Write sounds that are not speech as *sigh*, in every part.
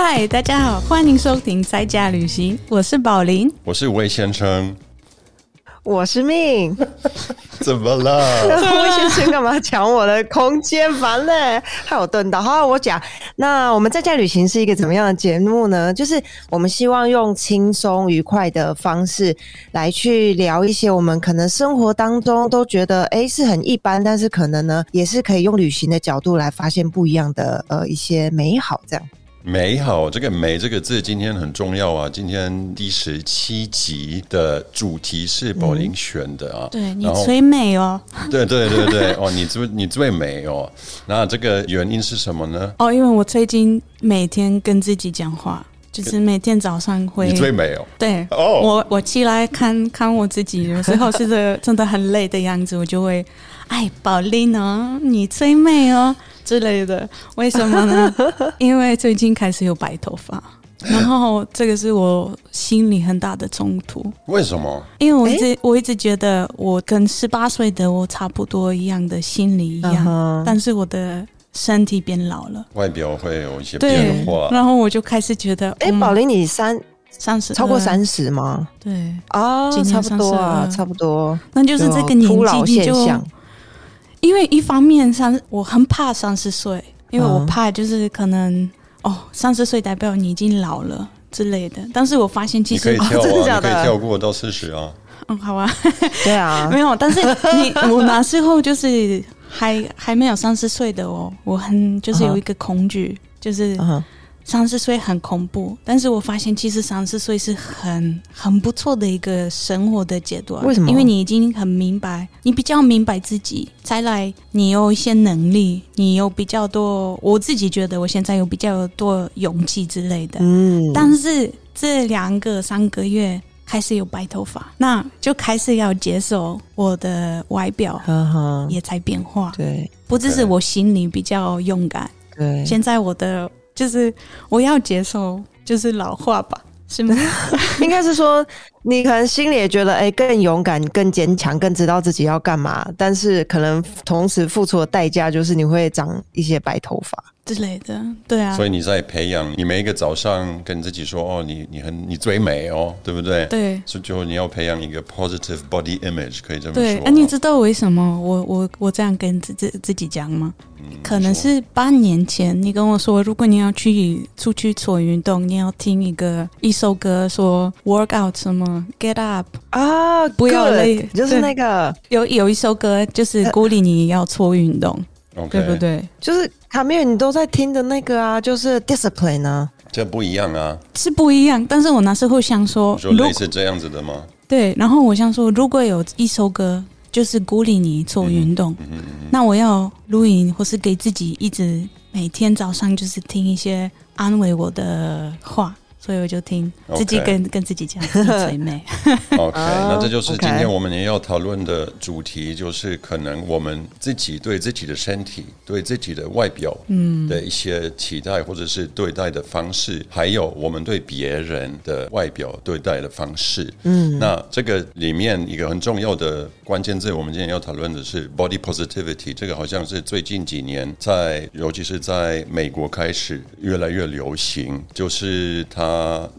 嗨，大家好，欢迎收听在家旅行，我是宝林。我是魏先生，我是命，*laughs* 怎么了？*laughs* 魏先生干嘛抢我的空间？烦嘞，害我蹲到。好，我讲。那我们在家旅行是一个怎么样的节目呢？就是我们希望用轻松愉快的方式来去聊一些我们可能生活当中都觉得哎是很一般，但是可能呢也是可以用旅行的角度来发现不一样的呃一些美好。这样美好，这个“美”这个字今天很重要啊！今天第十七集的主题是宝林选的啊，对你最美哦，*laughs* 对对对对，哦，你最你最美哦。那这个原因是什么呢？哦，因为我最近每天跟自己讲话，就是每天早上会你最美哦。对，哦我我起来看看我自己，有时候是这个真的很累的样子，我就会，哎，宝丽呢，你最美哦之类的。为什么呢？*laughs* 因为最近开始有白头发，然后这个是我心里很大的冲突，为什么？因为我一直、我一直觉得我跟十八岁的我差不多一样的心理一样，但是我的身体变老了。外表会有一些对变化，，然后我就开始觉得，哎，嗯宝林，你三三十超过三十吗？对，啊，今年差不多啊，差不多。那就是这个年纪你就现象。因为一方面三，我很怕三十岁，因为我嗯怕就是可能、哦，三十岁代表你已经老了之类的。但是我发现其实，你可以跳真的假啊，可的以跳过到四十啊。嗯，好啊，*laughs* 对啊没，有。但是你我那时候就是还还没有三十岁的哦，我很就是有一个恐惧，就是三十岁很恐怖。但是我发现其实三十岁是很很不错的一个生活的阶段。为什么因为你已经很明白，你比较明白自己，再来你有一些能力，你有比较多。我自己觉得我现在有比较多勇气之类的。嗯，但是这两个三个月开始有白头发，那就开始要接受我的外表也在变化，对不只是我心里比较勇敢，对，现在我的就是我要接受就是老化吧，是吗？*laughs* 应该是说你可能心里也觉得哎、更勇敢、更坚强、更知道自己要干嘛，但是可能同时付出的代价就是你会长一些白头发。之类的，对啊所，以你在培养，你每一个早上跟自己说，哦，你你很你最美哦，对不对？。对。所以就你要培养一个 positive body image，可以这么说对，说。啊，你知道为什么我我我这样跟自自自己讲吗？嗯可能是八年前你跟我说，如果你要去出去做运动，你要听一个一首歌，说 work out 什么 get up，啊，不要 good，累就是那个，有有一首歌就是鼓励你要做运动对不？对？就是卡米尔你都在听的那个啊，就是 discipline 啊。这不一样啊，是不一样，但是我那时候想说，说如类似这样子的吗？对，然后我想说，如果有一首歌就是鼓励你做运动，嗯那我要录音或是给自己一直每天早上就是听一些安慰我的话，所以我就听自己跟跟自己讲 *laughs* 你最美。OK，哦 *laughs* 那这就是今天我们也要讨论的主题，就是可能我们自己对自己的身体、对自己的外表，嗯，的一些期待，或者是对待的方式，还有我们对别人的外表对待的方式。嗯，那这个里面一个很重要的关键字，我们今天要讨论的是 body positivity。这个好像是最近几年在，尤其是在美国开始越来越流行，就是它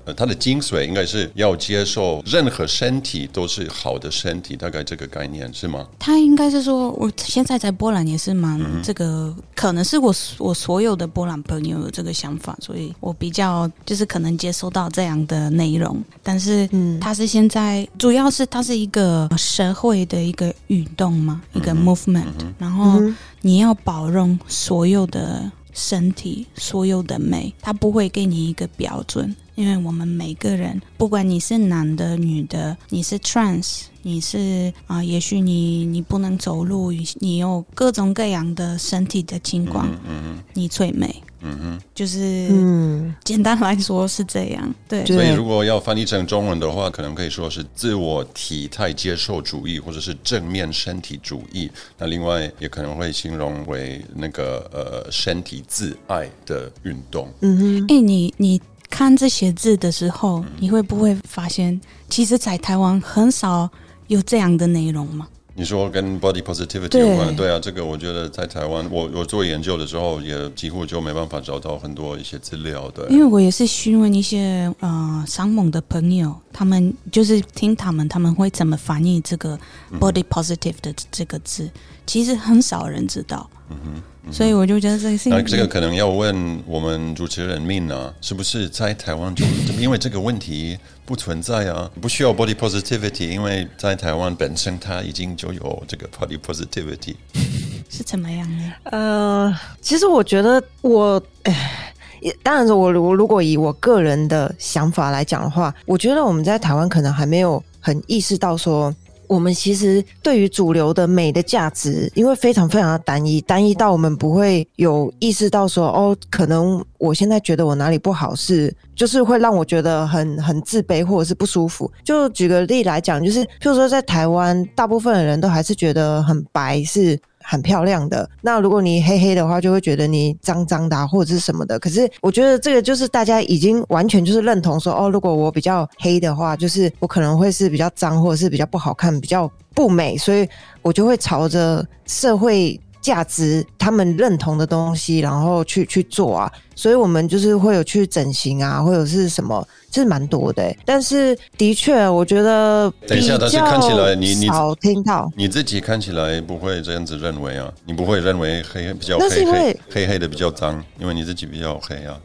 呃它的精髓应该是要接受任何身体都是好的身体，大概这个概念是吗？他应该是说，我现在在波兰也是蛮、嗯这个，可能是我我所有的波兰朋友有这个想法，所以我比较就是可能接收到这样的内容。但是，嗯。它是现在主要是它是一个社会的一个运动嘛，一个 movement，、然后嗯你要包容所有的身体，所有的美，它不会给你一个标准，因为我们每个人，不管你是男的、女的，你是 trans，你是啊、也许你你不能走路，你有各种各样的身体的情况，嗯你最美，嗯哼。就是、嗯，简单来说是这样，对。所以如果要翻译成中文的话，可能可以说是自我体态接受主义，或者是正面身体主义。那另外也可能会形容为那个呃身体自爱的运动。嗯哼哎、你你看这些字的时候，嗯你会不会发现，其实，在台湾很少有这样的内容吗？你说跟 body positivity 对有关，对啊，这个我觉得在台湾，我我做研究的时候也几乎就没办法找到很多一些资料的。因为我也是询问一些呃商盟的朋友，他们就是听他们他们会怎么翻译这个嗯 body positive 的这个字，其实很少人知道。嗯哼所以我就觉得这个事情那这个可能要问我们主持人命啊，是不是在台湾就 *coughs* 因为这个问题不存在啊，不需要 body positivity，因为在台湾本身它已经就有这个 body positivity。*laughs* 是怎么样呢？呃，其实我觉得我，*sighs* 哎，也当然是我如如果以我个人的想法来讲的话，我觉得我们在台湾可能还没有很意识到说。我们其实对于主流的美的价值，因为非常非常的单一，单一到我们不会有意识到说，哦，可能我现在觉得我哪里不好是，就是会让我觉得很 *laughs* 很自卑或者是不舒服。就举个例来讲，就是譬如说在台湾，大部分的人都还是觉得很白是很漂亮的。那如果你黑黑的话，就会觉得你脏脏的、或者是什么的。可是我觉得这个就是大家已经完全就是认同说，哦，如果我比较黑的话，就是我可能会是比较脏，或者是比较不好看、比较不美，所以我就会朝着社会。价值他们认同的东西，然后去去做啊，所以我们就是会有去整形啊，或者是什么，就是蛮多的欸、但是的确，我觉得等一下但是看起来你你比较少听到。你自己看起来不会这样子认为啊，你不会认为黑比较黑黑黑的比较脏，因为你自己比较黑啊。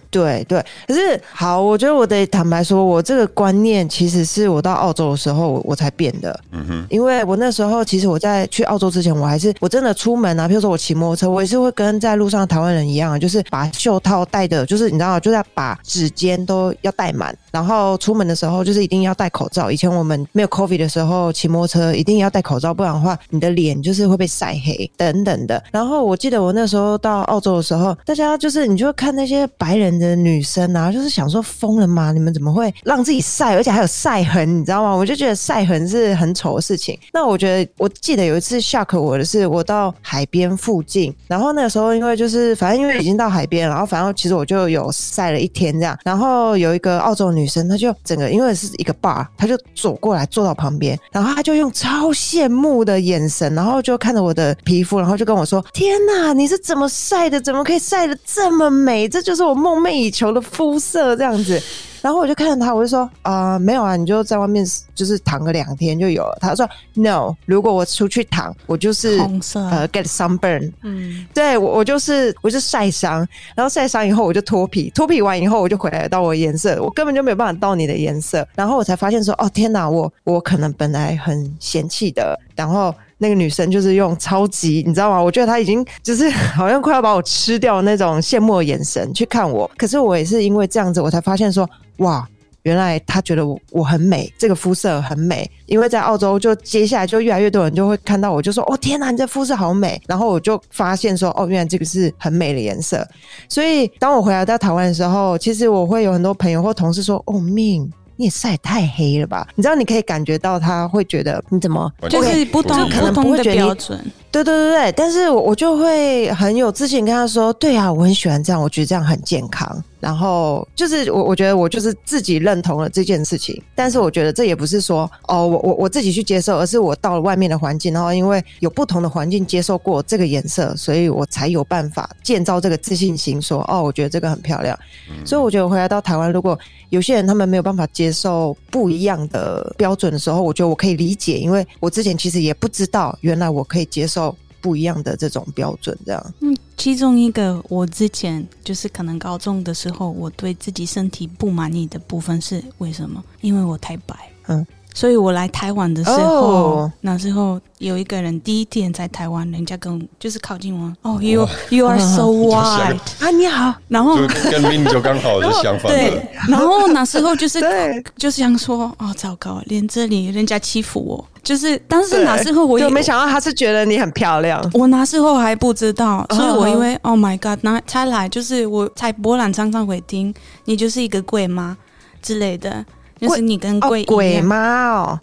*laughs* 对对，可是好，我觉得我得坦白说，我这个观念其实是我到澳洲的时候我我才变的。嗯哼，因为我那时候其实我在去澳洲之前，我还是我真的出门啊，譬如说我骑摩托车，我也是会跟在路上的台湾人一样，就是把袖套戴的，就是你知道，就是要把指尖都要戴满，然后出门的时候就是一定要戴口罩。以前我们没有 COVID 的时候，骑摩托车一定要戴口罩，不然的话你的脸就是会被晒黑等等的。然后我记得我那时候到澳洲的时候，大家就是你就看那些白人的女生啊，就是想说疯了吗？你们怎么会让自己晒，而且还有晒痕，你知道吗？我就觉得晒痕是很丑的事情。那我觉得，我记得有一次吓哭我的是，我到海边附近，然后那个时候因为就是反正因为已经到海边，然后反正其实我就有晒了一天这样。然后有一个澳洲女女生，她就整个因为是一个 bar，她就走过来坐到旁边，然后她就用超羡慕的眼神，然后就看着我的皮肤，然后就跟我说：“天哪，你是怎么晒的？怎么可以晒的这么美？这就是我梦寐以求的肤色，这样子。”然后我就看着他，我就说啊、没有啊，你就在外面就是躺个两天就有了。他说 No，如果我出去躺，我就是呃 get sunburn，嗯，对我我就是我就晒伤，然后晒伤以后我就脱皮，脱皮完以后我就回来到我的颜色，我根本就没有办法到你的颜色，然后我才发现说哦天哪，我我可能本来很嫌弃的，然后。那个女生就是用超级，你知道吗？我觉得她已经就是 *laughs* 好像快要把我吃掉那种羡慕的眼神去看我。可是我也是因为这样子，我才发现说，哇，原来她觉得我我很美，这个肤色很美。因为在澳洲，就接下来就越来越多人就会看到我，就说：“哦，天哪，你这肤色好美。”然后我就发现说：“哦，原来这个是很美的颜色。”所以当我回来到台湾的时候，其实我会有很多朋友或同事说：“哦，命。”你也晒太黑了吧？你知道，你可以感觉到他会觉得你怎么就是不同可能不同的不会觉得标准。对对对对，但是我我就会很有自信跟他说，对啊，我很喜欢这样，我觉得这样很健康。然后就是我我觉得我就是自己认同了这件事情，但是我觉得这也不是说哦，我我我自己去接受，而是我到了外面的环境，然后因为有不同的环境接受过这个颜色，所以我才有办法建造这个自信心说，哦，我觉得这个很漂亮。所以我觉得我回来到台湾，如果有些人他们没有办法接受不一样的标准的时候，我觉得我可以理解，因为我之前其实也不知道，原来我可以接受不一样的这种标准，这样。嗯，其中一个我之前就是可能高中的时候，我对自己身体不满意的部分是为什么？因为我太白。嗯。所以我来台湾的时候哦。那时候有一个人第一天在台湾，人家跟我就是靠近我，哦、y o u you are so *laughs* white，啊，你好，然后就跟 *laughs* 命就刚好是相反对。，然后那时候就是 *laughs* 就是想说，哦，糟糕，连这里人家欺负我，就是，但是那时候我也就没想到他是觉得你很漂亮。我那时候还不知道，嗯所以我以为、Oh my God，那才来就是我在波兰常常会听你就是一个鬼妈之类的，就是你跟哦鬼鬼？妈哦，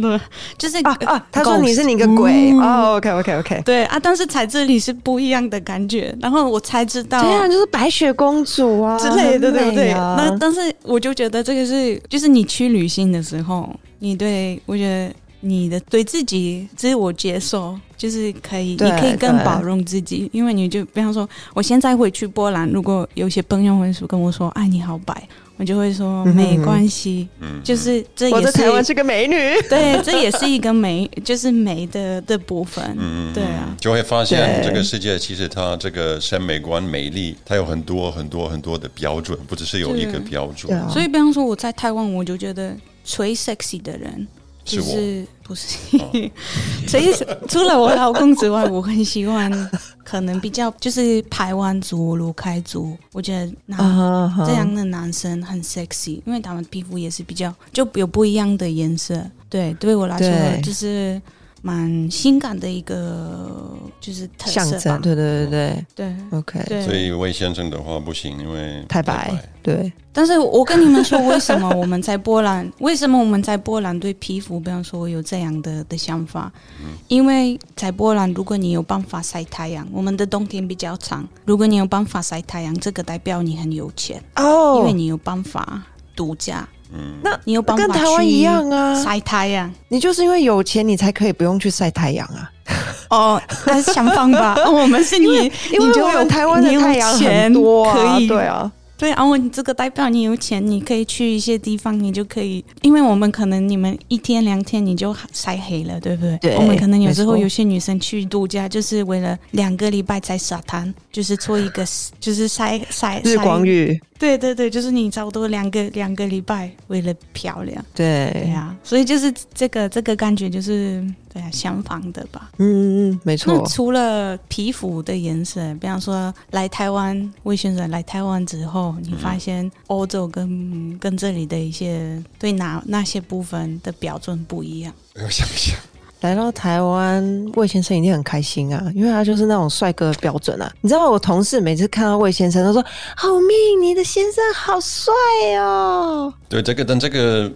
对，就是啊啊！他说你是你个鬼嗯哦，OK OK OK。对啊，但是在这里是不一样的感觉，然后我才知道对啊，就是白雪公主啊之类的，对不对？啊那但是我就觉得这个是，就是你去旅行的时候，你对我觉得你的对自己自我接受，就是可以，你可以更包容自己，因为你就比方说，我现在回去波兰，如果有些朋友会说跟我说，哎，你好白，我就会说没关系，嗯，就是这也我在台湾是是个美女。*laughs* 对，这也是一个美，就是美的的部分，嗯对啊，就会发现这个世界其实它这个审美观、美丽，它有很多很多很多的标准，不只是有一个标准啊。所以比方说我在台湾，我就觉得最 sexy 的人。是我就是不是，*laughs* 所以除了我老公之外，我很喜欢可能比较就是台湾族、卢开族，我觉得那、这样的男生很 sexy，因为他们皮肤也是比较就有不一样的颜色。对，对我来说就是蛮性感的一个就是特象色吧。征，。对对对对对，OK，对，所以魏先生的话不行，因为太白，对，但是我跟你们说，为什么我们在波兰？*laughs* 为什么我们在波兰对皮肤，比方说有这样的的想法？因为在波兰，如果你有办法晒太阳，我们的冬天比较长，如果你有办法晒太阳，这个代表你很有钱，哦。因为你有办法度假，嗯，那你有办法跟台湾一样啊晒太阳。你就是因为有钱，你才可以不用去晒太阳啊。哦，那是想法吧？*laughs* 我们是你，因为我们台湾的太阳钱很多啊，可以对啊，对，啊，我你这个代表你有钱，你可以去一些地方，你就可以，因为我们可能你们一天两天你就晒黑了，对不对？对我们可能有时候有些女生去度假，就是为了两个礼拜在沙滩，就是做一个就是晒晒日光。浴，对对对，就是你差不多两个两个礼拜为了漂亮。对对，啊，所以就是这个这个感觉就是对啊相仿的吧。嗯嗯嗯，没错那，除了皮肤的颜色，比方说来台湾，魏先生来台湾之后，你发现欧洲跟跟这里的一些对哪那些部分的标准不一样。我想一想，来到台湾，魏先生一定很开心啊，因为他就是那种帅哥的标准啊。你知道我同事每次看到魏先生，都说：“好命，你的先生好帅哦。对这个，但这个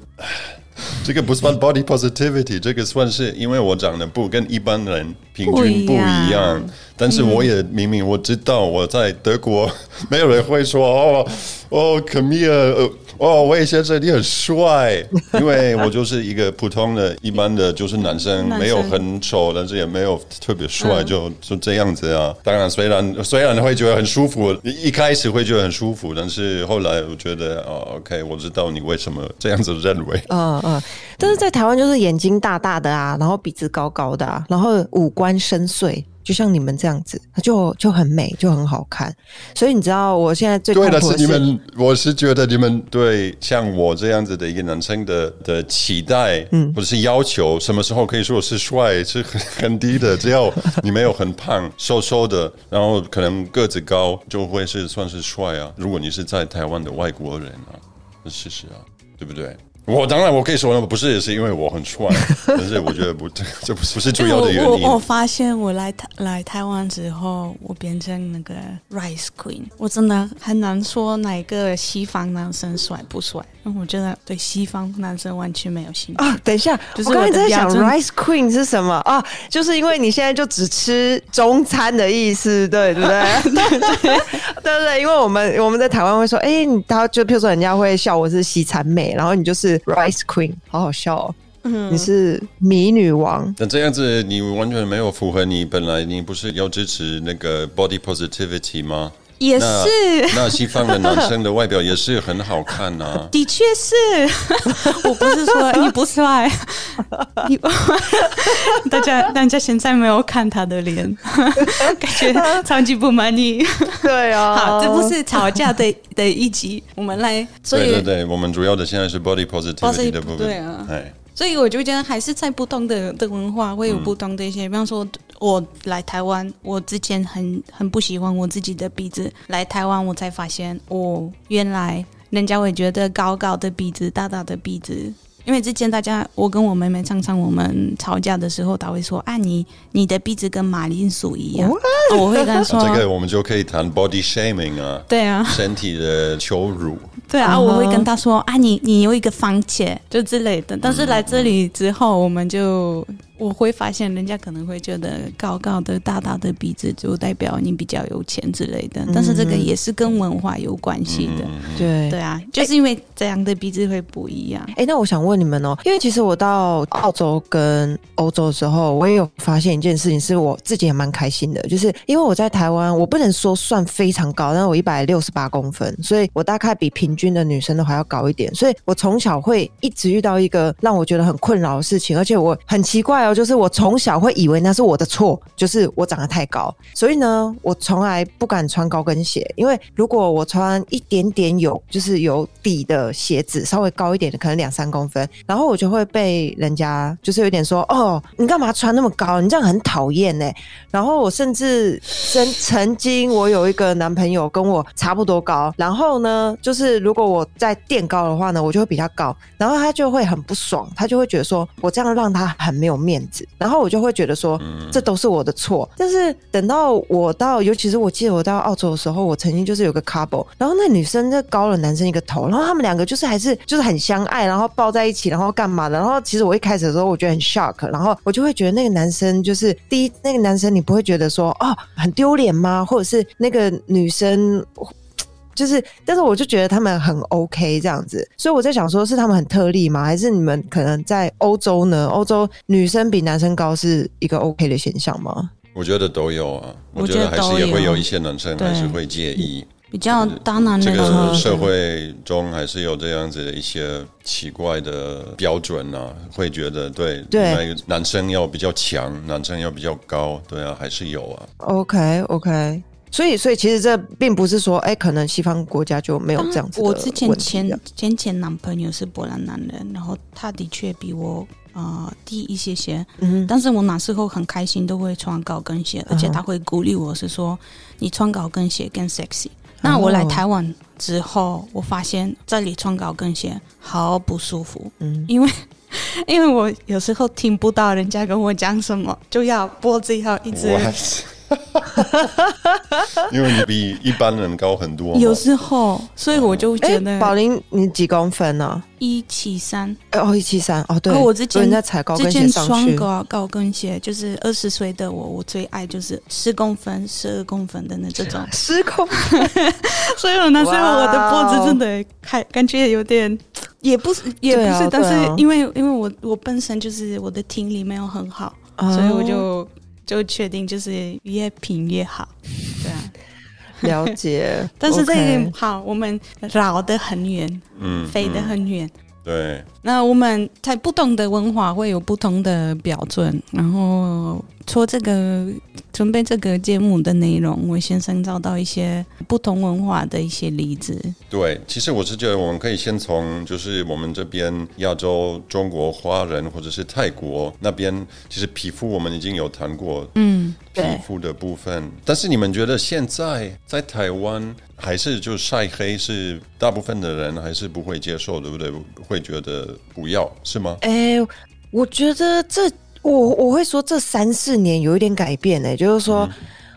这个不算 body positivity，这个算是因为我长得不跟一般人平均不一样。样，但是我也明明我知道我在德国，*laughs* 没有人会说哦哦呃哦，魏先生你很帅，*laughs* 因为我就是一个普通的、一般的，就是男生，没有很丑，但是也没有特别帅，就就这样子啊。当然，虽然虽然会觉得很舒服，一一开始会觉得很舒服，但是后来我觉得哦，OK，我知道你为什么这样子认为。嗯嗯，但是在台湾就是眼睛大大的啊，然后鼻子高高的啊，然后五官深邃，就像你们这样子，就就很美，就很好看。所以你知道我现在最对的，是你们，我是觉得你们对像我这样子的一个男生的的期待，嗯，或者是要求，什么时候可以说是帅，是很很低的。只要你没有很胖、瘦瘦的，然后可能个子高，就会是算是帅啊。如果你是在台湾的外国人啊，那事实啊，对不对？我当然我可以说不是也，是因为我很帅，*laughs* 但是我觉得不，这 *laughs* 这不是不是主要的原因我我。我发现我来台来台湾之后，我变成那个 rice queen，我真的很难说哪个西方男生帅不帅，我觉得对西方男生完全没有兴趣。啊，等一下，就是我刚才在想 rice queen 是什么啊？就是因为你现在就只吃中餐的意思，对对不对？*laughs* 对对对对，因为我们我们在台湾会说，哎、你他就譬如说人家会笑我是西餐妹，然后你就是 rice queen，好好笑哦，嗯你是米女王。那这样子，你完全没有符合你本来你不是要支持那个 body positivity 吗？也是，那西方的男生的外表也是很好看啊。*laughs* 的确是，*laughs* 我不是说你不帅，你大家大家现在没有看他的脸，感觉超级不满意。对啊，好，这不是吵架的的一集，我们来，所以对对对，我们主要的现在是 body positivity 的部分。对啊哎，所以我就觉得还是在不同的的文化会有不同的一些，比方说我来台湾，我之前很很不喜欢我自己的鼻子，来台湾我才发现，哦，原来人家会觉得高高的鼻子、大大的鼻子。因为之前大家，我跟我妹妹常常我们吵架的时候，她会说：“啊，你你的鼻子跟马铃薯一样。哦我会跟她说：“这个我们就可以谈 body shaming 啊，对啊，身体的羞辱。对啊，我会跟他说啊，你你有一个番茄就之类的。但是来这里之后，我们就我会发现人家可能会觉得高高的、大大的鼻子就代表你比较有钱之类的，但是这个也是跟文化有关系的。对对啊，就是因为这样的鼻子会不一样。哎，那我想问你们哦，因为其实我到澳洲跟欧洲的时候，我也有发现一件事情，是我自己也蛮开心的，就是因为我在台湾，我不能说算非常高，但是我一百六十八公分，所以我大概比平均的女生都还要高一点，所以我从小会一直遇到一个让我觉得很困扰的事情，而且我很奇怪哦，就是我从小会以为那是我的错，就是我长得太高，所以呢，我从来不敢穿高跟鞋，因为如果我穿一点点有就是有底的鞋子，稍微高一点的，可能两三公分，然后我就会被人家就是有点说，哦，你干嘛穿那么高？你这样很讨厌呢。然后我甚至曾 *laughs* 曾经我有一个男朋友跟我差不多高，然后呢，就是如果我再垫高的话呢，我就会比较高，然后他就会很不爽，他就会觉得说我这样让他很没有面子，然后我就会觉得说这都是我的错。但是等到我到，尤其是我记得我到澳洲的时候，我曾经就是有个 couple，然后那女生就高了男生一个头，然后他们两个就是还是 *laughs* 就是很相爱，然后抱在一起，然后干嘛的？然后其实我一开始的时候我觉得很 shock，然后我就会觉得那个男生就是第一，那个男生你不会觉得说哦很丢脸吗？或者是那个女生？就是，但是我就觉得他们很 OK 这样子，所以我在想，说是他们很特例吗？还是你们可能在欧洲呢？欧洲女生比男生高是一个 OK 的现象吗？我觉得都有啊，我觉得还是也会有一些男生还是会介意，比较当然这个社会中还是有这样子的一些奇怪的标准啊，会觉得对对，男生要比较强，男生要比较高，对啊，还是有啊。OK OK。所以，所以其实这并不是说，哎，可能西方国家就没有这样子我之前前前前男朋友是波兰男人，然后他的确比我啊低一些些，嗯，但是我那时候很开心，都会穿高跟鞋，而且他会鼓励我是说，你穿高跟鞋更 sexy。那我来台湾之后，我发现这里穿高跟鞋好不舒服，嗯，因为因为我有时候听不到人家跟我讲什么，就要脖子要一直。*laughs* 因为你比一般人高很多，有时候，所以我就觉得，宝林，你几公分呢？一七三，哦，一七三，哦，对，我之前在踩高跟鞋上去，高高跟鞋，就是二十岁的我，我最爱就是十公分、十二公分的那这种，*laughs* 十公分，*laughs* 所以我那时候我的脖子真的还，感觉有点，也不是，也不是，但是因为因为我我本身就是我的听力没有很好，所以我就。就确定就是越平越好，对啊，了解。*laughs* 但是这个好，我们绕得很远，嗯，飞得很远，对。那我们在不同的文化会有不同的标准，然后。做这个准备这个节目的内容，我先生找到一些不同文化的一些例子。对，其实我是觉得我们可以先从就是我们这边亚洲中国华人或者是泰国那边，其实皮肤我们已经有谈过，嗯，皮肤的部分。但是你们觉得现在在台湾还是就晒黑是大部分的人还是不会接受，对不对？会觉得不要是吗？哎，我觉得这。我我会说这三四年有一点改变呢，就是说，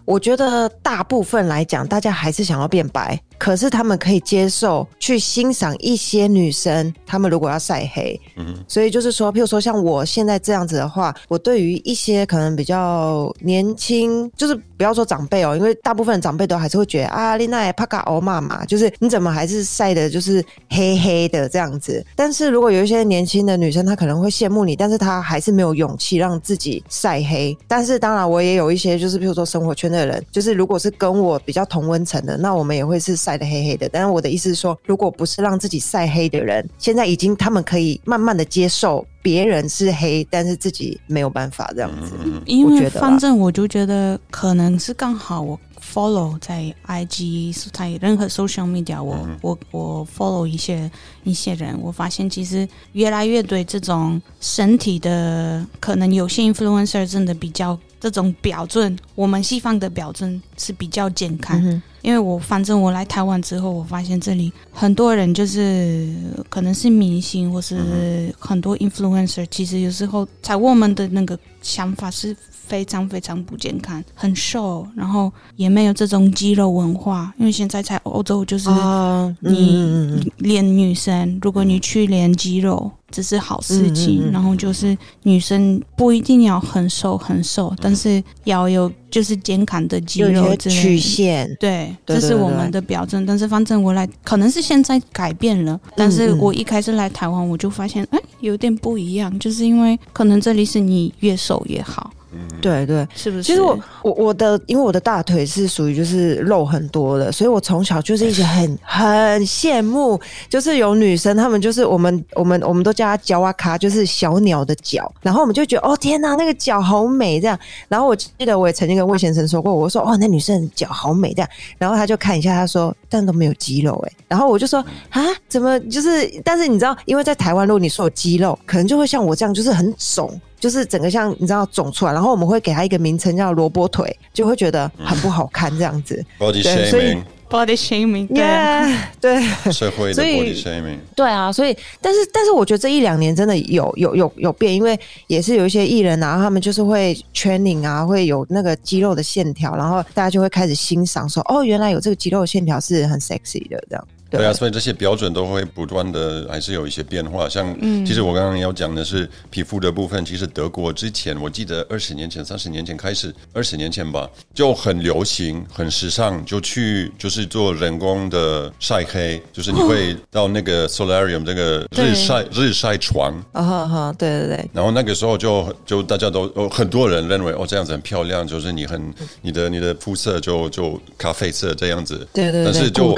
我觉得大部分来讲，大家还是想要变白。可是他们可以接受去欣赏一些女生，她们如果要晒黑，嗯，所以就是说，譬如说像我现在这样子的话，我对于一些可能比较年轻，就是不要说长辈哦，因为大部分长辈都还是会觉得啊，丽娜帕卡欧妈妈，就是你怎么还是晒的，就是黑黑的这样子。但是如果有一些年轻的女生，她可能会羡慕你，但是她还是没有勇气让自己晒黑。但是当然，我也有一些就是譬如说生活圈的人，就是如果是跟我比较同温层的，那我们也会是。晒的黑黑的，但是我的意思是说，如果不是让自己晒黑的人，现在已经他们可以慢慢的接受别人是黑，但是自己没有办法这样子。因为反正我就觉得可能是刚好我 follow 在 IG 在任何 social media，我我我 follow 一些一些人，我发现其实越来越对这种身体的可能有些 influencer 真的比较这种标准，我们西方的标准是比较健康。因为我反正我来台湾之后，我发现这里很多人就是可能是明星或是很多 influencer，其实有时候在我们的那个想法是非常非常不健康，很瘦，然后也没有这种肌肉文化。因为现在在欧洲就是啊，你练女生，如果你去练肌肉，这是好事情。嗯嗯嗯然后就是女生不一定要很瘦很瘦，但是要有就是肩扛的肌肉的。曲线，对这是我们的表征。但是反正我来，可能是现在改变了，但是我一开始来台湾，我就发现，哎，有点不一样，就是因为可能这里是你越瘦越好，对对。是不是？其实我我我的，因为我的大腿是属于就是肉很多的，所以我从小就是一直很 *sighs* 很羡慕，就是有女生她们就是我们我们我们都叫她脚哇卡，就是小鸟的脚，然后我们就觉得哦天哪，那个脚好美这样。然后我记得我也曾经跟魏先生说过，我说哦那女生的脚好美这样，然后他就看一下，他说但都没有肌肉哎、然后我就说啊怎么就是，但是你知道，因为在台湾如果你说有肌肉，可能就会像我这样，就是很肿。就是整个像你知道肿出来，然后我们会给它一个名称叫萝卜腿，就会觉得很不好看这样子。body 对所以 shaming，body shaming，对。耶，对社会的所以 body shaming，对啊，所以但是但是我觉得这一两年真的有有有有变，因为也是有一些艺人啊，他们就是会 training 啊，会有那个肌肉的线条，然后大家就会开始欣赏说，哦，原来有这个肌肉线条是很 sexy 的这样。对啊，所以这些标准都会不断的还是有一些变化。像，嗯。其实我刚刚要讲的是皮肤的部分，其实德国之前我记得二十年前、三十年前开始，二十年前吧，就很流行、很时尚，就去就是做人工的晒黑，就是你会到那个 solarium 这个日晒日晒床，啊哈哈，对对对，然后那个时候就就大家都哦，很多人认为哦这样子很漂亮，就是你很你的你的肤色就就咖啡色这样子。对对对但是就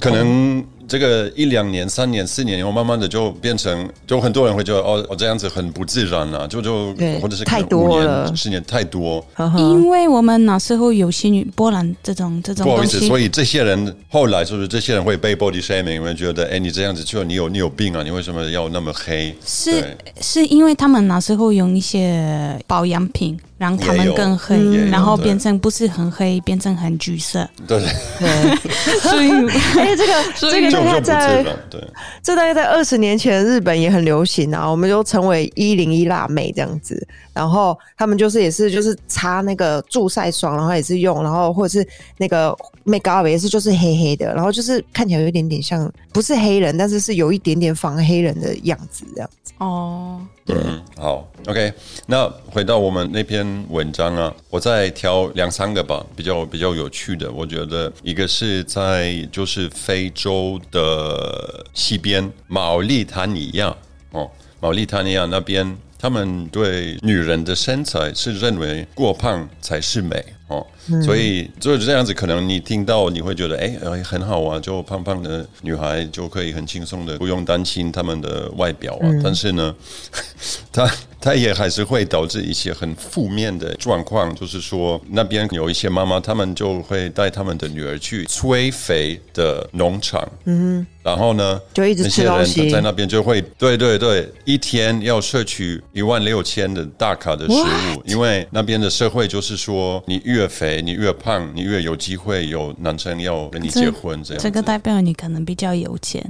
可能这个一两年、三年、四年以后，慢慢的就变成，就很多人会觉得哦哦这样子很不自然啊，就就对或者是太多五年了十年太多。因为我们那时候有些女波兰这种这种不好意思，东西，所以这些人后来是不是这些人会被 body shaming？因为觉得哎你这样子就你有你有病啊，你为什么要那么黑？是是因为他们那时候用一些保养品让他们更黑然后对变成不是很黑，变成很橘色，对，对，*laughs* 所以哎，这个所以这个大就就不自概在，对。这大概在二十年前，日本也很流行啊，我们就称为一零一辣妹这样子。然后他们就是也是就是擦那个助晒霜，然后也是用，然后或者是那个 make up 也是就是黑黑的，然后就是看起来有一点点像不是黑人，但是是有一点点仿黑人的样子这样子。哦，嗯，好，OK。那回到我们那篇文章啊，我再挑两三个吧，比较比较有趣的。我觉得一个是在就是非洲的西边毛利塔尼亚哦，毛利塔尼亚那边，他们对女人的身材是认为过胖才是美哦，所以就是这样子。可能你听到你会觉得，哎、哎很好啊，就胖胖的女孩就可以很轻松的不用担心她们的外表啊。但是呢，*laughs* 她她也还是会导致一些很负面的状况，就是说那边有一些妈妈，她们就会带她们的女儿去催肥的农场，嗯，然后呢，就一直那些人在那边就会，对对对，一天要摄取一万六千的大卡的食物，因为那边的社会就是说，你越肥，你越胖，你越有机会有男生要跟你结婚这样子。这个代表你可能比较有钱，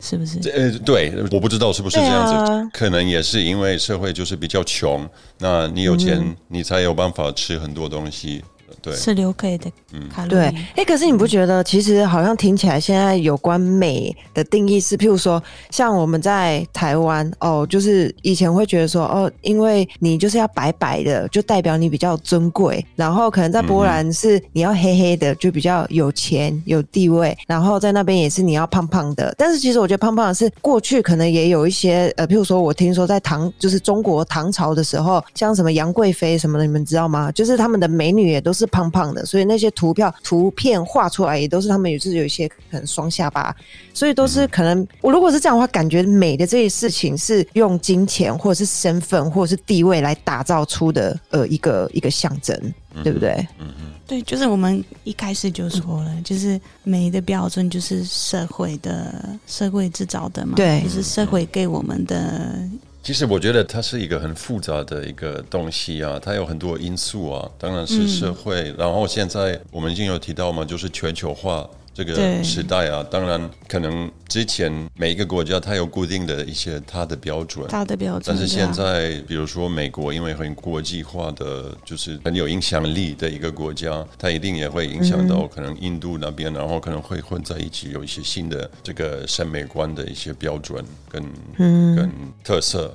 是不是？呃，对，我不知道是不是这样子，啊可能也是因为社会就是比较穷，那你有钱，嗯你才有办法吃很多东西。对，是留给的卡路对里。，哎、可是你不觉得其实好像听起来现在有关美的定义是，譬如说，像我们在台湾哦，就是以前会觉得说，哦，因为你就是要白白的，就代表你比较尊贵，然后可能在波兰是你要黑黑的，就比较有钱有地位，然后在那边也是你要胖胖的。但是其实我觉得胖胖的是过去可能也有一些，呃，譬如说我听说在唐就是中国唐朝的时候，像什么杨贵妃什么的，你们知道吗？就是他们的美女也都是胖胖的，所以那些图票图片画出来也都是他们也是有一些可能双下巴，所以都是可能我如果是这样的话，感觉美的这些事情是用金钱或者是身份或者是地位来打造出的呃一个一个象征，对不对？嗯嗯对，就是我们一开始就说了，就是美的标准就是社会的社会制造的嘛，对。就是社会给我们的其实我觉得它是一个很复杂的一个东西啊，它有很多因素啊，当然是社会，然后现在我们已经有提到嘛，就是全球化。这个对时代啊，当然可能之前每一个国家它有固定的一些它的标准，它的标准。但是现在，比如说美国，因为很国际化的，就是很有影响力的一个国家，它一定也会影响到可能印度那边，然后可能会混在一起，有一些新的这个审美观的一些标准跟跟特色。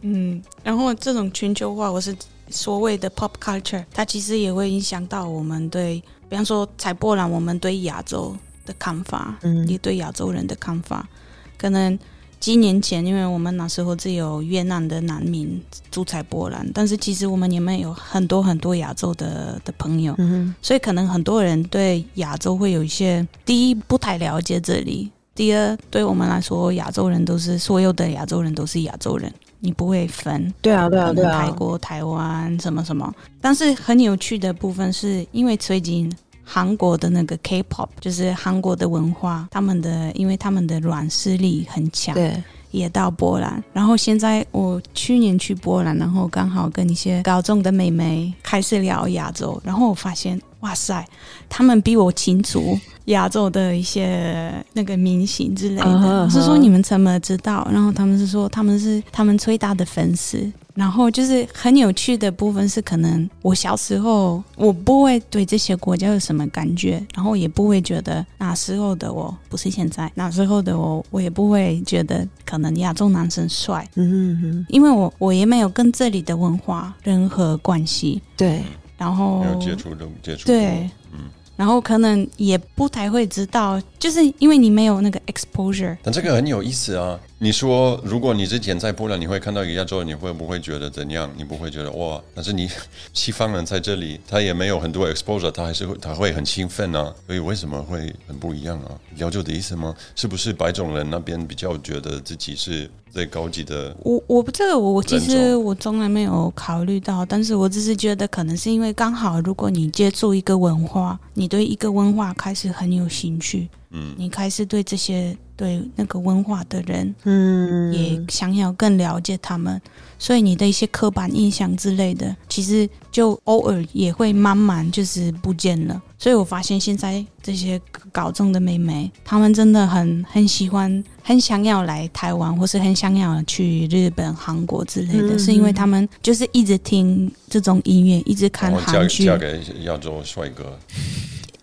嗯，然后这种全球化，我是所谓的 pop culture，它其实也会影响到我们对，比方说采波兰，我们对亚洲的看法，嗯也对亚洲人的看法。可能几年前，因为我们那时候只有越南的难民住在波兰，但是其实我们里面有很多很多亚洲的的朋友，嗯所以可能很多人对亚洲会有一些第一不太了解这里，第二对我们来说，亚洲人都是所有的亚洲人都是亚洲人，你不会分。对啊，对啊，可对啊，能泰国、台湾什么什么。但是很有趣的部分是，因为最近韩国的那个 K-pop，就是韩国的文化，他们的因为他们的软实力很强，对，也到波兰。然后现在我去年去波兰，然后刚好跟一些高中的妹妹开始聊亚洲，然后我发现，哇塞，他们比我清楚亚洲的一些那个明星之类的。我是说你们怎么知道？然后他们是说他们是他们最大的粉丝。然后就是很有趣的部分是，可能我小时候我不会对这些国家有什么感觉，然后也不会觉得那时候的我不是现在，那时候的我我也不会觉得可能亚洲男生帅，嗯哼因为我我也没有跟这里的文化任何关系，对，然后没有接触的接触，对，嗯。然后可能也不太会知道，就是因为你没有那个 exposure，但这个很有意思啊！你说，如果你之前在波兰，你会看到一个亚洲人，你会不会觉得怎样？你不会觉得哇？但是你西方人在这里，他也没有很多 exposure，他还是会他会很兴奋啊。所以为什么会很不一样啊？了解我的意思吗？是不是白种人那边比较觉得自己是最高级的？我我不这个我其实我从来没有考虑到，但是我只是觉得可能是因为刚好，如果你接触一个文化，你对一个文化开始很有兴趣，嗯，你开始对这些对那个文化的人嗯，也想要更了解他们，所以你的一些刻板印象之类的，其实就偶尔也会慢慢就是不见了。所以我发现现在这些高中的妹妹，她们真的很很喜欢，很想要来台湾，或是很想要去日本、韩国之类的，嗯。是因为他们就是一直听这种音乐，一直看韩剧，嫁给亚洲帅哥，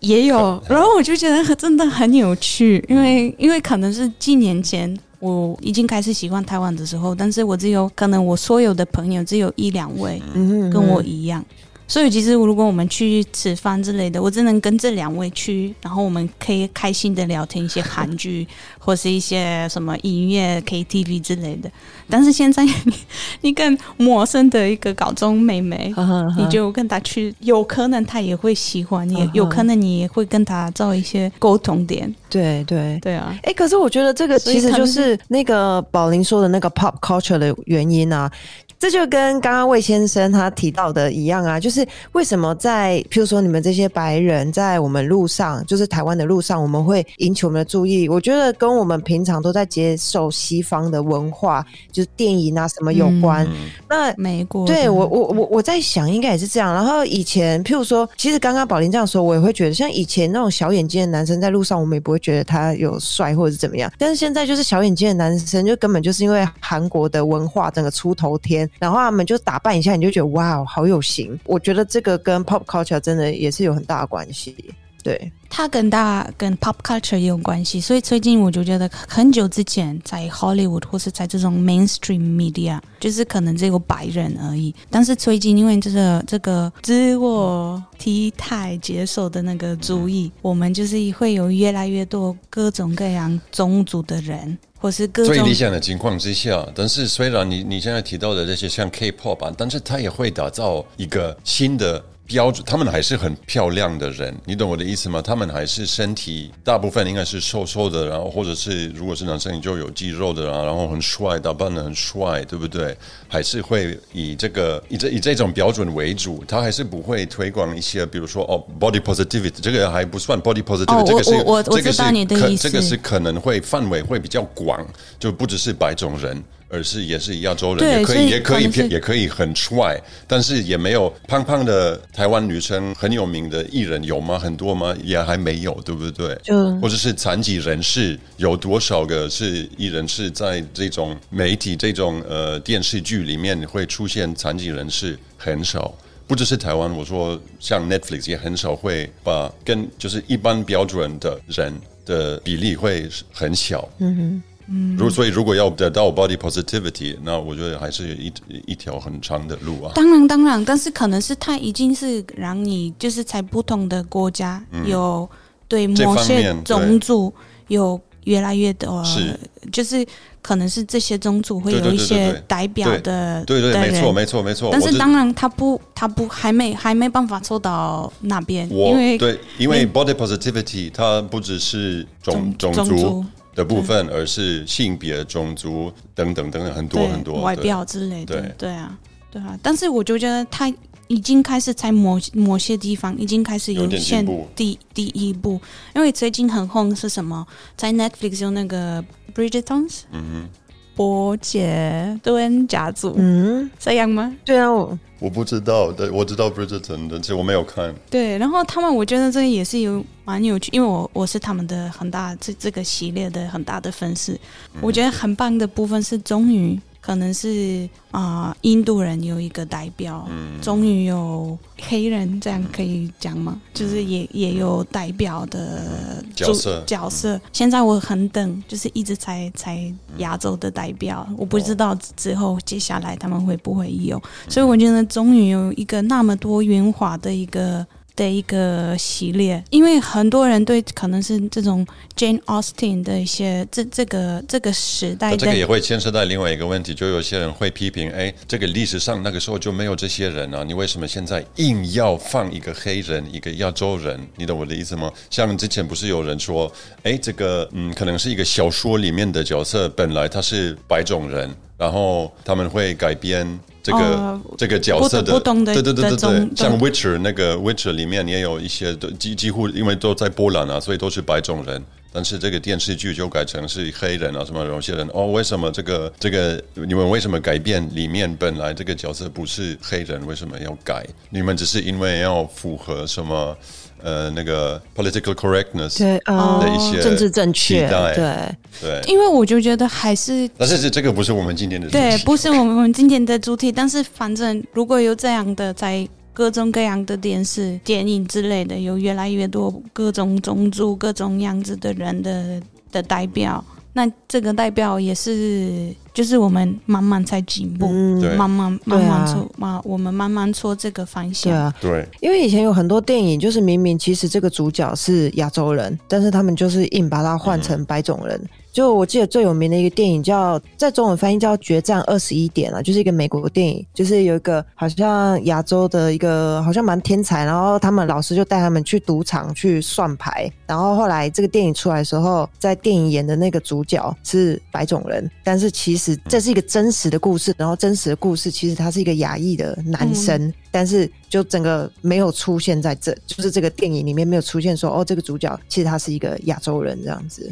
也有，然后我就觉得真的很有趣，因为因为可能是几年前我已经开始喜欢台湾的时候，但是我只有可能我所有的朋友只有一两位跟我一样。所以其实如果我们去吃饭之类的，我只能跟这两位去，然后我们可以开心的聊天一些韩剧或是一些什么音乐 KTV 之类的。但是现在你你跟陌生的一个高中妹妹，*laughs* 你就跟她去，有可能她也会喜欢，也嗯哼有可能你也会跟她找一些沟通点。对对。对啊，哎、可是我觉得这个其实就是那个宝林说的那个 pop culture 的原因啊。这就跟刚刚魏先生他提到的一样啊，就是为什么在譬如说你们这些白人在我们路上，就是台湾的路上，我们会引起我们的注意。我觉得跟我们平常都在接受西方的文化，就是电影啊什么有关。嗯，那美国对我，我我我在想，应该也是这样。然后以前，譬如说，其实刚刚宝林这样说，我也会觉得，像以前那种小眼睛的男生在路上，我们也不会觉得他有帅或者是怎么样。但是现在就是小眼睛的男生，就根本就是因为韩国的文化整个出头天，然后他们就打扮一下，你就觉得哇，好有型。我觉得这个跟 pop culture 真的也是有很大的关系。对，它跟大跟 pop culture 也有关系，所以最近我就觉得很久之前在 Hollywood 或是在这种 mainstream media，就是可能只有白人而已。但是最近因为这个这个自我体态接受的那个主意，我们就是会有越来越多各种各样种族的人，或是各最理想的情况之下，但是虽然你你现在提到的这些像 K-pop 啊，但是它也会打造一个新的。标准，他们还是很漂亮的人，你懂我的意思吗？他们还是身体大部分应该是瘦瘦的，然后或者是如果是男生，你就有肌肉的啊，然后很帅，打扮的很帅，对不对？还是会以这个以这以这种标准为主，他还是不会推广一些，比如说哦，body positivity，这个还不算 body positivity，、这个是我我知道你的意思这个是可能会范围会比较广，就不只是白种人，而是也是亚洲人，也可以以也可以也可以很帅，但是也没有胖胖的台湾女生很有名的艺人有吗？很多吗？也还没有，对不对？就或者是残疾人士有多少个是艺人是在这种媒体、这种呃电视剧里面会出现残疾人士很少。不只是台湾，我说像 Netflix 也很少会把跟就是一般标准的人的比例会很小。嗯哼。如所以如果要得到 body positivity，那我觉得还是一一条很长的路啊。当然当然，但是可能是他已经是让你就是在不同的国家有对某些种族有越来越多，是。就是可能是这些种族会有一些代表的对对，的没错没错没错。但是当然，他不，他不还没还没办法做到那边，因为对，因为 body positivity 它不只是种种族的部分，而是性别、种族等等等等很多很多外表之类的，对。对啊，对啊。但是我就觉得他已经开始在某某些地方已经开始有点现第第一步，因为最近很红是什么？在 Netflix 有那个 Bridgertons，嗯伯杰顿家族，嗯，这样吗？对啊，我，我不知道，对，我知道 Bridgerton，但是我没有看。对，然后他们我觉得这个也是有蛮有趣，因为我我是他们的很大这这个系列的很大的粉丝，我觉得很棒的部分是终于可能是啊、印度人有一个代表，终于有黑人这样可以讲吗？就是也也有代表的主角色角色。现在我很等，就是一直才才亚洲的代表，我不知道之后接下来他们会不会有。所以我觉得终于有一个那么多元化的一个的一个系列，因为很多人对可能是这种 Jane Austen 的一些这这个这个时代这个也会牵涉到另外一个问题，就有些人会批评，哎，这个历史上那个时候就没有这些人啊，你为什么现在硬要放一个黑人，一个亚洲人？你懂我的意思吗？像之前不是有人说，哎，这个嗯，可能是一个小说里面的角色，本来他是白种人，然后他们会改编。这个、哦这个角色的对对对对对，像 Witcher 那个 Witcher 里面也有一些都几几乎因为都在波兰啊，所以都是白种人。但是这个电视剧就改成是黑人啊，什么有些人哦，为什么这个这个你们为什么改变里面本来这个角色不是黑人，为什么要改？你们只是因为要符合什么呃那个 political correctness 对呃的一些政治正确，对，对，因为我就觉得还是但是这这个不是我们今天的主对，不是我们我们今天的主题，但是反正如果有这样的在各种各样的电视、电影之类的，有越来越多各种种族、各种样子的人的的代表，那这个代表也是就是我们慢慢在进步，嗯慢慢慢慢做嘛，我们慢慢做这个方对向。啊，对。因为以前有很多电影，就是明明其实这个主角是亚洲人，但是他们就是硬把他换成白种人。就我记得最有名的一个电影叫，在中文翻译叫《决战二十一点》啊，就是一个美国电影，就是有一个好像亚洲的一个好像蛮天才，然后他们老师就带他们去赌场去算牌，然后后来这个电影出来的时候，在电影演的那个主角是白种人，但是其实这是一个真实的故事，然后真实的故事其实他是一个亚裔的男生，但是就整个没有出现在这，就是这个电影里面没有出现说哦，这个主角其实他是一个亚洲人这样子，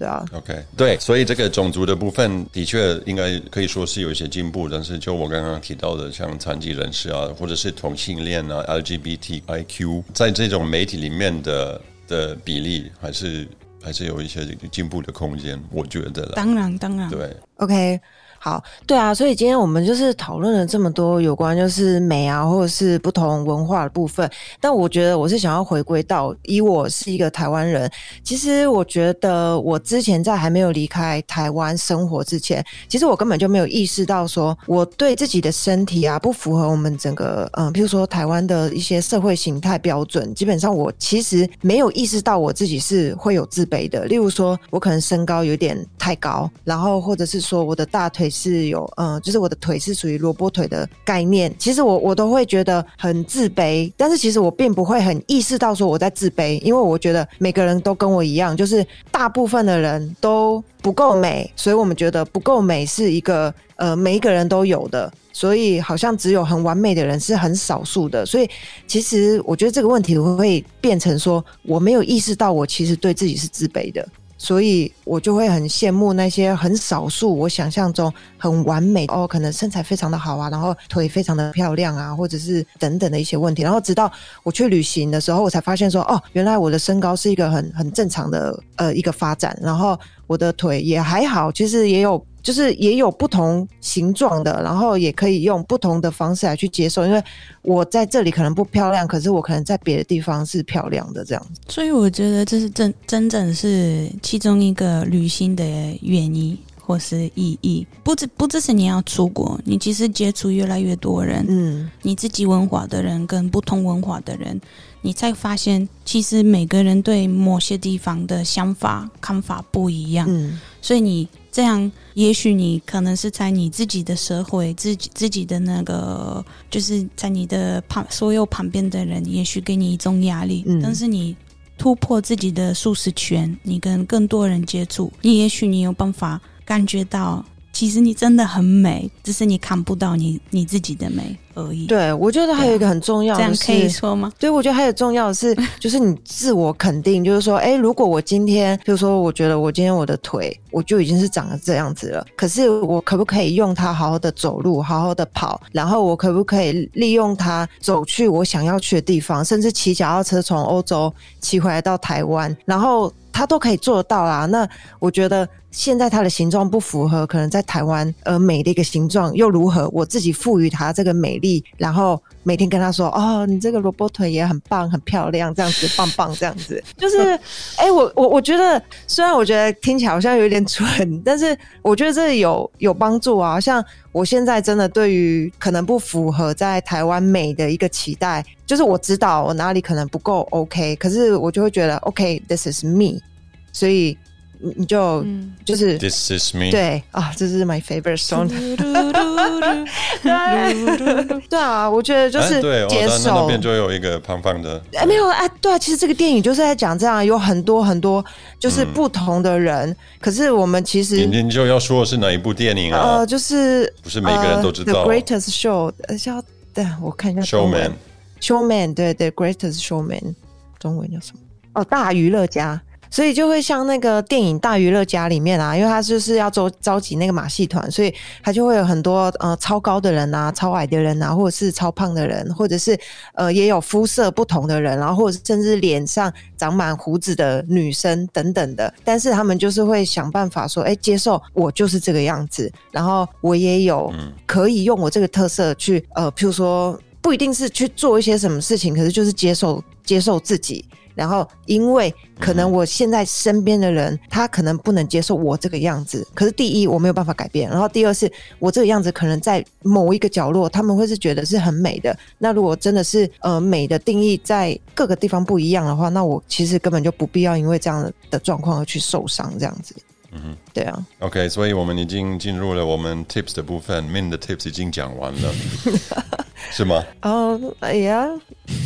对啊，OK，对，所以这个种族的部分的确应该可以说是有一些进步，但是就我刚刚提到的，像残疾人士啊，或者是同性恋啊、LGBTIQ，在这种媒体里面的的比例，还是还是有一些进步的空间，我觉得啦。当然，当然，对，OK，好，对啊，所以今天我们就是讨论了这么多有关就是美啊，或者是不同文化的部分。但我觉得我是想要回归到，以我是一个台湾人，其实我觉得我之前在还没有离开台湾生活之前，其实我根本就没有意识到说我对自己的身体啊不符合我们整个嗯，譬如说台湾的一些社会形态标准，基本上我其实没有意识到我自己是会有自卑的。例如说，我可能身高有点太高，然后或者是说我的大腿是有嗯，就是我的腿是属于萝卜腿的概念，其实我我都会觉得很自卑，但是其实我并不会很意识到说我在自卑，因为我觉得每个人都跟我一样，就是大部分的人都不够美，所以我们觉得不够美是一个呃每一个人都有的，所以好像只有很完美的人是很少数的，所以其实我觉得这个问题会变成说我没有意识到我其实对自己是自卑的。所以我就会很羡慕那些很少数我想象中很完美哦，可能身材非常的好啊，然后腿非常的漂亮啊，或者是等等的一些问题。然后直到我去旅行的时候，我才发现说，哦，原来我的身高是一个很很正常的呃一个发展，然后我的腿也还好，其实也有。就是也有不同形状的，然后也可以用不同的方式来去接受。因为我在这里可能不漂亮，可是我可能在别的地方是漂亮的这样子。所以我觉得这是真真正是其中一个旅行的原因或是意义。不只不只是你要出国，你其实接触越来越多人，嗯，你自己文化的人跟不同文化的人，你才发现其实每个人对某些地方的想法看法不一样。嗯，所以你。这样，也许你可能是在你自己的社会、自己自己的那个，就是在你的旁所有旁边的人，也许给你一种压力。嗯，但是你突破自己的舒适圈，你跟更多人接触，你也许你有办法感觉到。其实你真的很美，只是你看不到你你自己的美而已。对，我觉得还有一个很重要的，这样可以说吗？对，我觉得还有重要的是，*laughs* 就是你自我肯定，就是说，哎，如果我今天，比如说，我觉得我今天我的腿，我就已经是长得这样子了，可是我可不可以用它好好的走路，好好的跑，然后我可不可以利用它走去我想要去的地方，甚至骑脚踏车从欧洲骑回来到台湾，然后。他都可以做得到啦。那我觉得现在它的形状不符合，可能在台湾呃美的一个形状又如何？我自己赋予它这个美丽，然后每天跟他说：“哦，你这个萝卜腿也很棒，很漂亮，这样子棒棒，这样子。*laughs* ”就是，哎，我我我觉得，虽然我觉得听起来好像有点蠢，但是我觉得这有有帮助啊。像我现在真的对于可能不符合在台湾美的一个期待，就是我知道我哪里可能不够 OK，可是我就会觉得 OK，this is me。所以你你就就是 This is me 对啊，这是 my favorite song。*laughs* 对啊，我觉得就是接受那边就有一个胖胖的。哎，没有啊，对啊，其实这个电影就是在讲这样，有很多很多就是不同的人。可是我们其实你就要说的是哪一部电影啊？呃，就是不是每个人都知道 The Greatest Show。呃，叫对，我看一下 Showman，Showman，对对，Greatest Showman，中文叫什么？哦，大娱乐家。所以就会像那个电影《大娱乐家》里面啊，因为他就是要招召集那个马戏团，所以他就会有很多呃超高的人啊、超矮的人啊，或者是超胖的人，或者是呃也有肤色不同的人，然后或者甚至脸上长满胡子的女生等等的。但是他们就是会想办法说，哎，接受我就是这个样子，然后我也有可以用我这个特色去呃，譬如说不一定是去做一些什么事情，可是就是接受接受自己。然后，因为可能我现在身边的人，他可能不能接受我这个样子。可是，第一，我没有办法改变；然后，第二，是我这个样子可能在某一个角落，他们会是觉得是很美的。那如果真的是呃美的定义在各个地方不一样的话，那我其实根本就不必要因为这样的状况而去受伤，这样子。嗯哼，对啊。OK，所以我们已经进入了我们 Tips 的部分，Min 的 Tips 已经讲完了，*laughs* 是吗？哦，哎呀，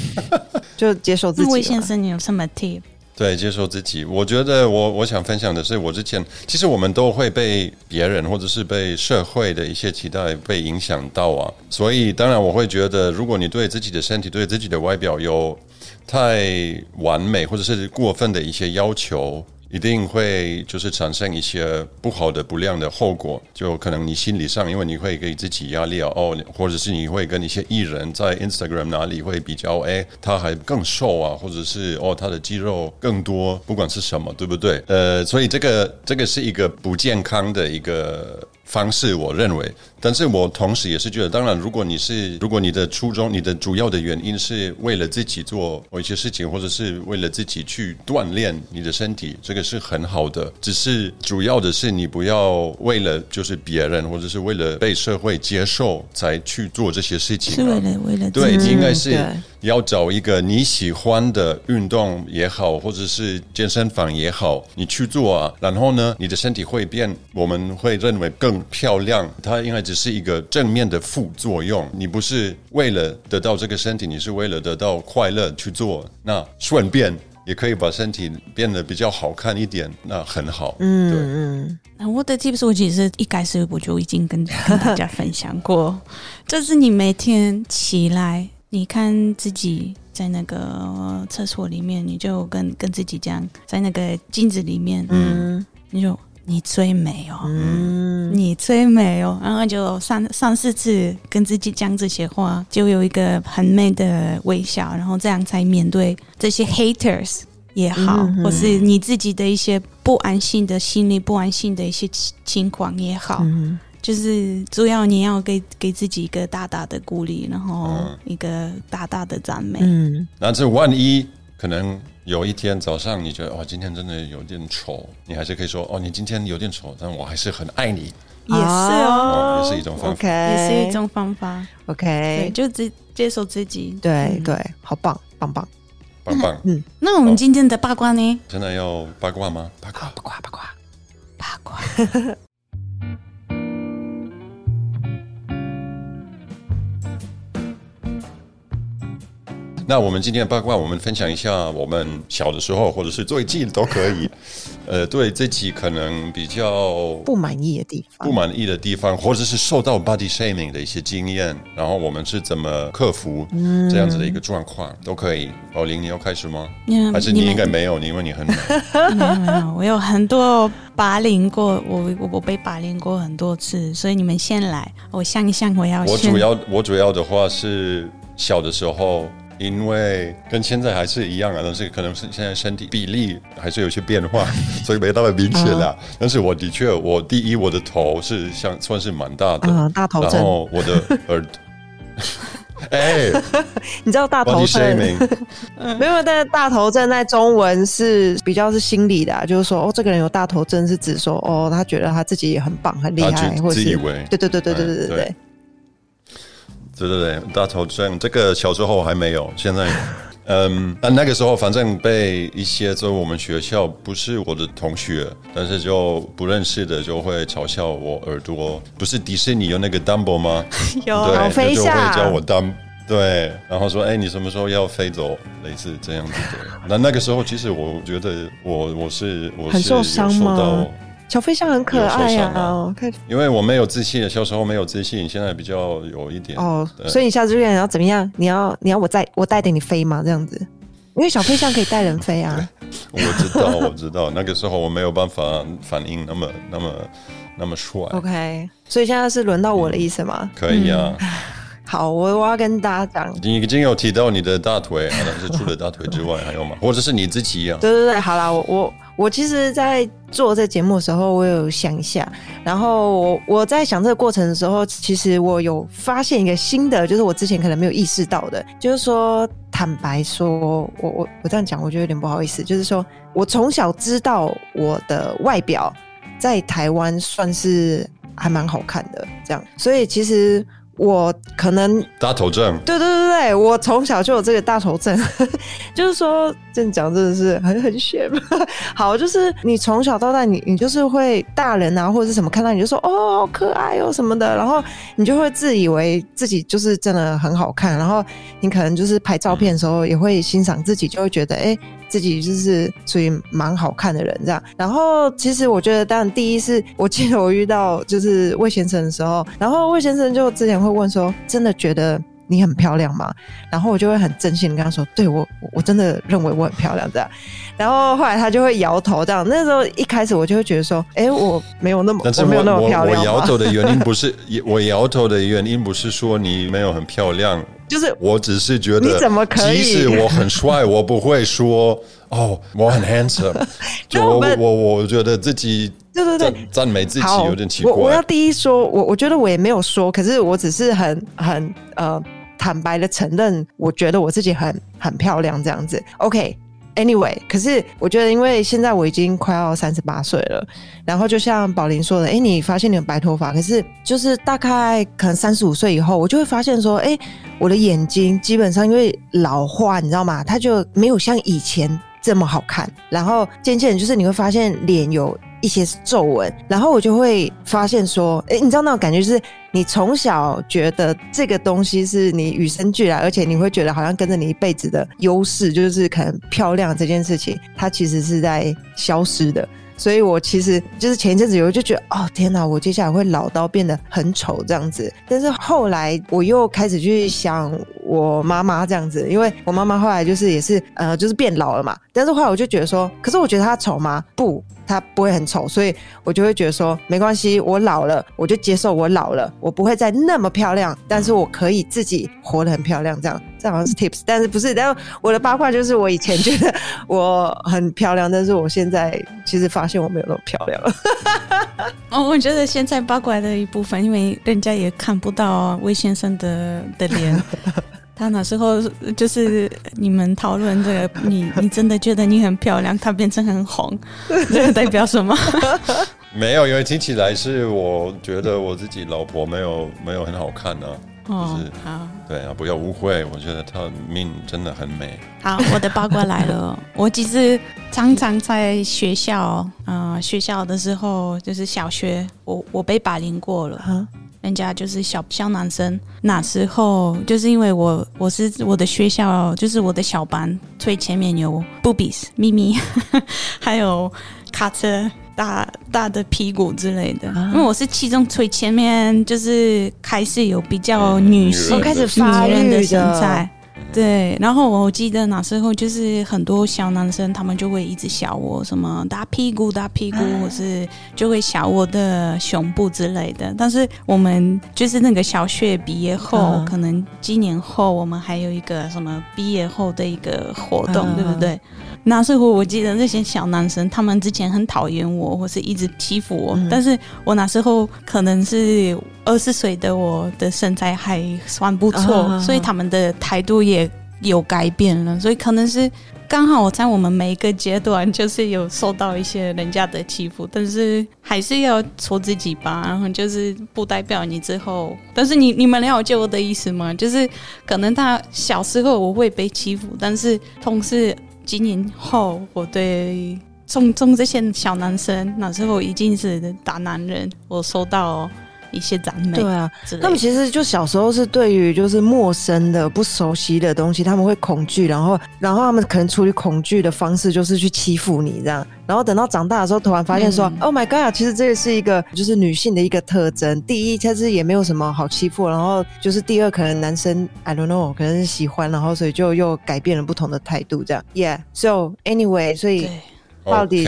*laughs* 就接受自己。魏先生，你有什么 Tip？对，接受自己。我觉得我我想分享的是，我之前其实我们都会被别人或者是被社会的一些期待被影响到啊。所以当然我会觉得，如果你对自己的身体、对自己的外表有太完美或者是过分的一些要求。一定会就是产生一些不好的不良的后果，就可能你心理上，因为你会给自己压力啊，哦，或者是你会跟一些艺人在 Instagram 哪里会比较，哎，他还更瘦啊，或者是哦，他的肌肉更多，不管是什么，对不对？呃，所以这个这个是一个不健康的一个。方式，我认为，但是我同时也是觉得，当然，如果你是，如果你的初衷，你的主要的原因是为了自己做某一些事情，或者是为了自己去锻炼你的身体，这个是很好的。只是主要的是，你不要为了就是别人，或者是为了被社会接受才去做这些事情。是为了为了对，应该是要找一个你喜欢的运动也好，或者是健身房也好，你去做啊。然后呢，你的身体会变，我们会认为更。漂亮，它应该只是一个正面的副作用。你不是为了得到这个身体，你是为了得到快乐去做。那顺便也可以把身体变得比较好看一点，那很好。嗯嗯。那我的 tips 我其实一开始我就已经跟跟大家分享过，*laughs* 就是你每天起来。你看自己在那个厕所里面，你就跟跟自己讲，在那个镜子里面，嗯你就你最美哦，嗯，你最美哦，然后就三三四次跟自己讲这些话，就有一个很美的微笑，然后这样才面对这些 haters 也好，或是你自己的一些不安心的心理、不安心的一些情情况也好，嗯。就是主要你要给给自己一个大大的鼓励，然后嗯。一个大大的赞美。嗯。但是万一可能有一天早上你觉得哦，今天真的有点丑，你还是可以说哦，你今天有点丑，但我还是很爱你。也是哦，哦也是一种方法 OK，也是一种方法。OK，就接接受自己。嗯对对，好棒，棒棒，棒棒！嗯那我们今天的八卦呢？真的要八卦吗？八卦。八卦八卦。八卦。*laughs* *laughs* *laughs* 那我们今天的八卦，我们分享一下我们小的时候，或者是最近都可以，呃，对自己可能比较不满意的地方不。满意的地方，或者是受到 body shaming 的一些经验，然后我们是怎么克服这样子的一个状况，都可以。宝玲，你要开始吗？嗯还是你们应该没有，因为你很美。没有没有，我有很多霸凌过，我我我被霸凌过很多次，所以你们先来，我想一想，我要先我主要我主要的话是小的时候，因为跟现在还是一样啊，但是可能是现在身体比例还是有些变化，*laughs* 所以没那么明显啦。但是我的确，我第一我的头是像算是蛮大的，嗯大头症。然后我的 *laughs* 耳。哎。*laughs* 你知道大头症？没有？但是大头症在中文是比较是心理的、啊，就是说哦，这个人有大头症是指说哦，他觉得他自己也很棒、很厉害，或者是自以为。对对对对对对对嗯对对。对对对，大头症这个小时候还没有，现在，*laughs* 嗯，但那个时候反正被一些在我们学校不是我的同学，但是就不认识的就会嘲笑我耳朵，不是迪士尼有那个 Dumbo 吗？有 *laughs* 对，就就会叫我 Dum。对，然后说，哎，你什么时候要飞走？类似这样子的。那那个时候，其实我觉得我我是我是有受伤吗小飞象很可爱呀、啊啊，看因为我没有自信，小时候没有自信，现在比较有一点哦，所以你下次就要怎么样？你要你要我带我带着你飞吗？这样子，因为小飞象可以带人飞啊。*laughs* 我知道，我知道，那个时候我没有办法反应那么、那么、那么帅。OK，所以现在是轮到我的意思吗？可以啊，好，我我要跟大家讲，你已经有提到你的大腿，啊但是除了大腿之外还有吗？或者是你自己啊？对对对，好啦，我我我其实，在做这节目的时候，我有想一下，然后我我在想这个过程的时候，其实我有发现一个新的，就是我之前可能没有意识到的，就是说，坦白说，我我我这样讲，我觉得有点不好意思，就是说我从小知道我的外表在台湾算是还蛮好看的，这样，所以其实我可能大头症，对对对对，我从小就有这个大头症，*laughs* 就是说这样真的是很很炫。*laughs* 好，就是你从小到大你，你就是会大人啊或者是什么看到你就说哦好可爱哦什么的，然后你就会自以为自己就是真的很好看，然后你可能就是拍照片的时候也会欣赏自己，就会觉得哎。自己就是属于蛮好看的人这样，然后其实我觉得，当然第一是我记得我遇到就是魏先生的时候，然后魏先生就之前会问说，真的觉得你很漂亮吗？然后我就会很真心的跟他说，对我我我真的认为我很漂亮这样。然后后来他就会摇头这样。那时候一开始我就会觉得说，哎，我没有那么但是我没有那么我我我漂亮吗摇头的原因不是 *laughs* 我摇头的原因不是说你没有很漂亮，就是我只是觉得你怎么可以即使我很帅，我不会说哦我很 handsome，*laughs* 就我我我我觉得自己对对对赞赞美自己，有点奇怪我我要。第一说，我我觉得我也没有说，可是我只是很很呃坦白的承认，我觉得我自己很很漂亮这样子。OK。Anyway，可是我觉得，因为现在我已经快要三十八岁了，然后就像宝林说的，哎，你发现你有白头发，可是就是大概可能三十五岁以后，我就会发现说，哎，我的眼睛基本上因为老化，你知道吗？它就没有像以前这么好看，然后渐渐就是你会发现脸有一些皱纹，然后我就会发现说，哎，你知道那种感觉就是你从小觉得这个东西是你与生俱来，而且你会觉得好像跟着你一辈子的优势，就是可能漂亮这件事情，它其实是在消失的。所以我其实就是前一阵子有就觉得，哦天哪，我接下来会老到变得很丑这样子。但是后来我又开始去想我妈妈这样子，因为我妈妈后来就是也是呃就是变老了嘛，但是后来我就觉得说，可是我觉得她丑吗？不。她不会很丑，所以我就会觉得说没关系，我老了，我就接受我老了，我不会再那么漂亮，但是我可以自己活得很漂亮，这样这好像是 tips，但是不是？但是我的八卦就是我以前觉得我很漂亮，但是我现在其实发现我没有那么漂亮。*laughs* 哦，我觉得现在八卦的一部分，因为人家也看不到魏先生的的脸。*laughs* 他那时候就是你们讨论这个，你你真的觉得你很漂亮，他变成很红，这个代表什么？*laughs* 没有，因为听起来是我觉得我自己老婆没有没有很好看呢。哦，是好，对啊，不要误会，我觉得她命真的很美。好，我的八卦来了，*laughs* 我其实常常在学校啊，学校的时候就是小学，我我被霸凌过了。人家就是小小男生，那时候就是因为我我是我的学校，就是我的小班最前面有 boobies 咪咪，*laughs* 还有卡车大大的屁股之类的，因为我是其中最前面，就是开始有比较女性开始发育的身材。对，然后我记得那时候就是很多小男生，他们就会一直笑我什么大屁股、大屁股，或是就会笑我的胸部之类的。但是我们就是那个小学毕业后，可能几年后，我们还有一个什么毕业后的一个活动，对不对？那时候我记得那些小男生，他们之前很讨厌我，或是一直欺负我。但是我那时候可能是二十岁的我的身材还算不错，所以他们的态度也有改变了。所以可能是刚好我在我们每一个阶段，就是有受到一些人家的欺负，但是还是要做自己吧。然后就是不代表你之后，但是你你们了解我的意思吗？就是可能他小时候我会被欺负，但是同时。几年后，我对中中这些小男生那时候已经是大男人，我收到一些赞美。对啊，他们其实就小时候是对于就是陌生的、不熟悉的东西，他们会恐惧，然后然后他们可能处理恐惧的方式就是去欺负你这样。然后等到长大的时候，突然发现说：“Oh my god！其实这个是一个就是女性的一个特征。第一，其实也没有什么好欺负。然后就是第二，可能男生 I don't know，可能是喜欢，然后所以就又改变了不同的态度。这样，Yeah，So anyway，所以到底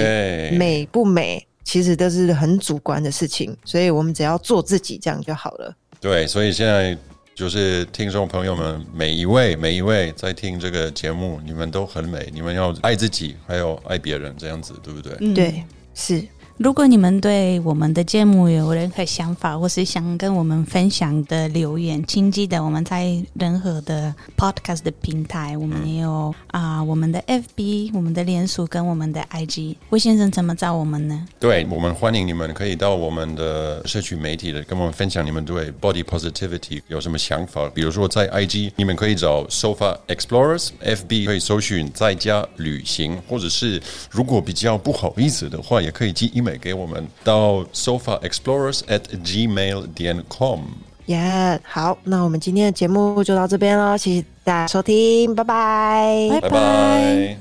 美不美，其实都是很主观的事情。所以我们只要做自己，这样就好了。对，所以现在。就是听众朋友们，每一位每一位在听这个节目，你们都很美，你们要爱自己，还有爱别人，这样子对不对？对，是。如果你们对我们的节目有任何想法，或是想跟我们分享的留言，请记得我们在任何的 podcast 的平台，我们也有啊，我们的 FB、我们的脸书跟我们的 IG。魏先生怎么找我们呢？对我们欢迎你们可以到我们的社区媒体的，跟我们分享你们对 body positivity 有什么想法。比如说在 IG，你们可以找 Sofa Explorers；FB 可以搜寻在家旅行，或者是如果比较不好意思的话，也可以寄 email。给我们到 sofa explorers at gmail 点 com。耶，好，那我们今天的节目就到这边喽，谢谢大家收听，拜拜，拜拜。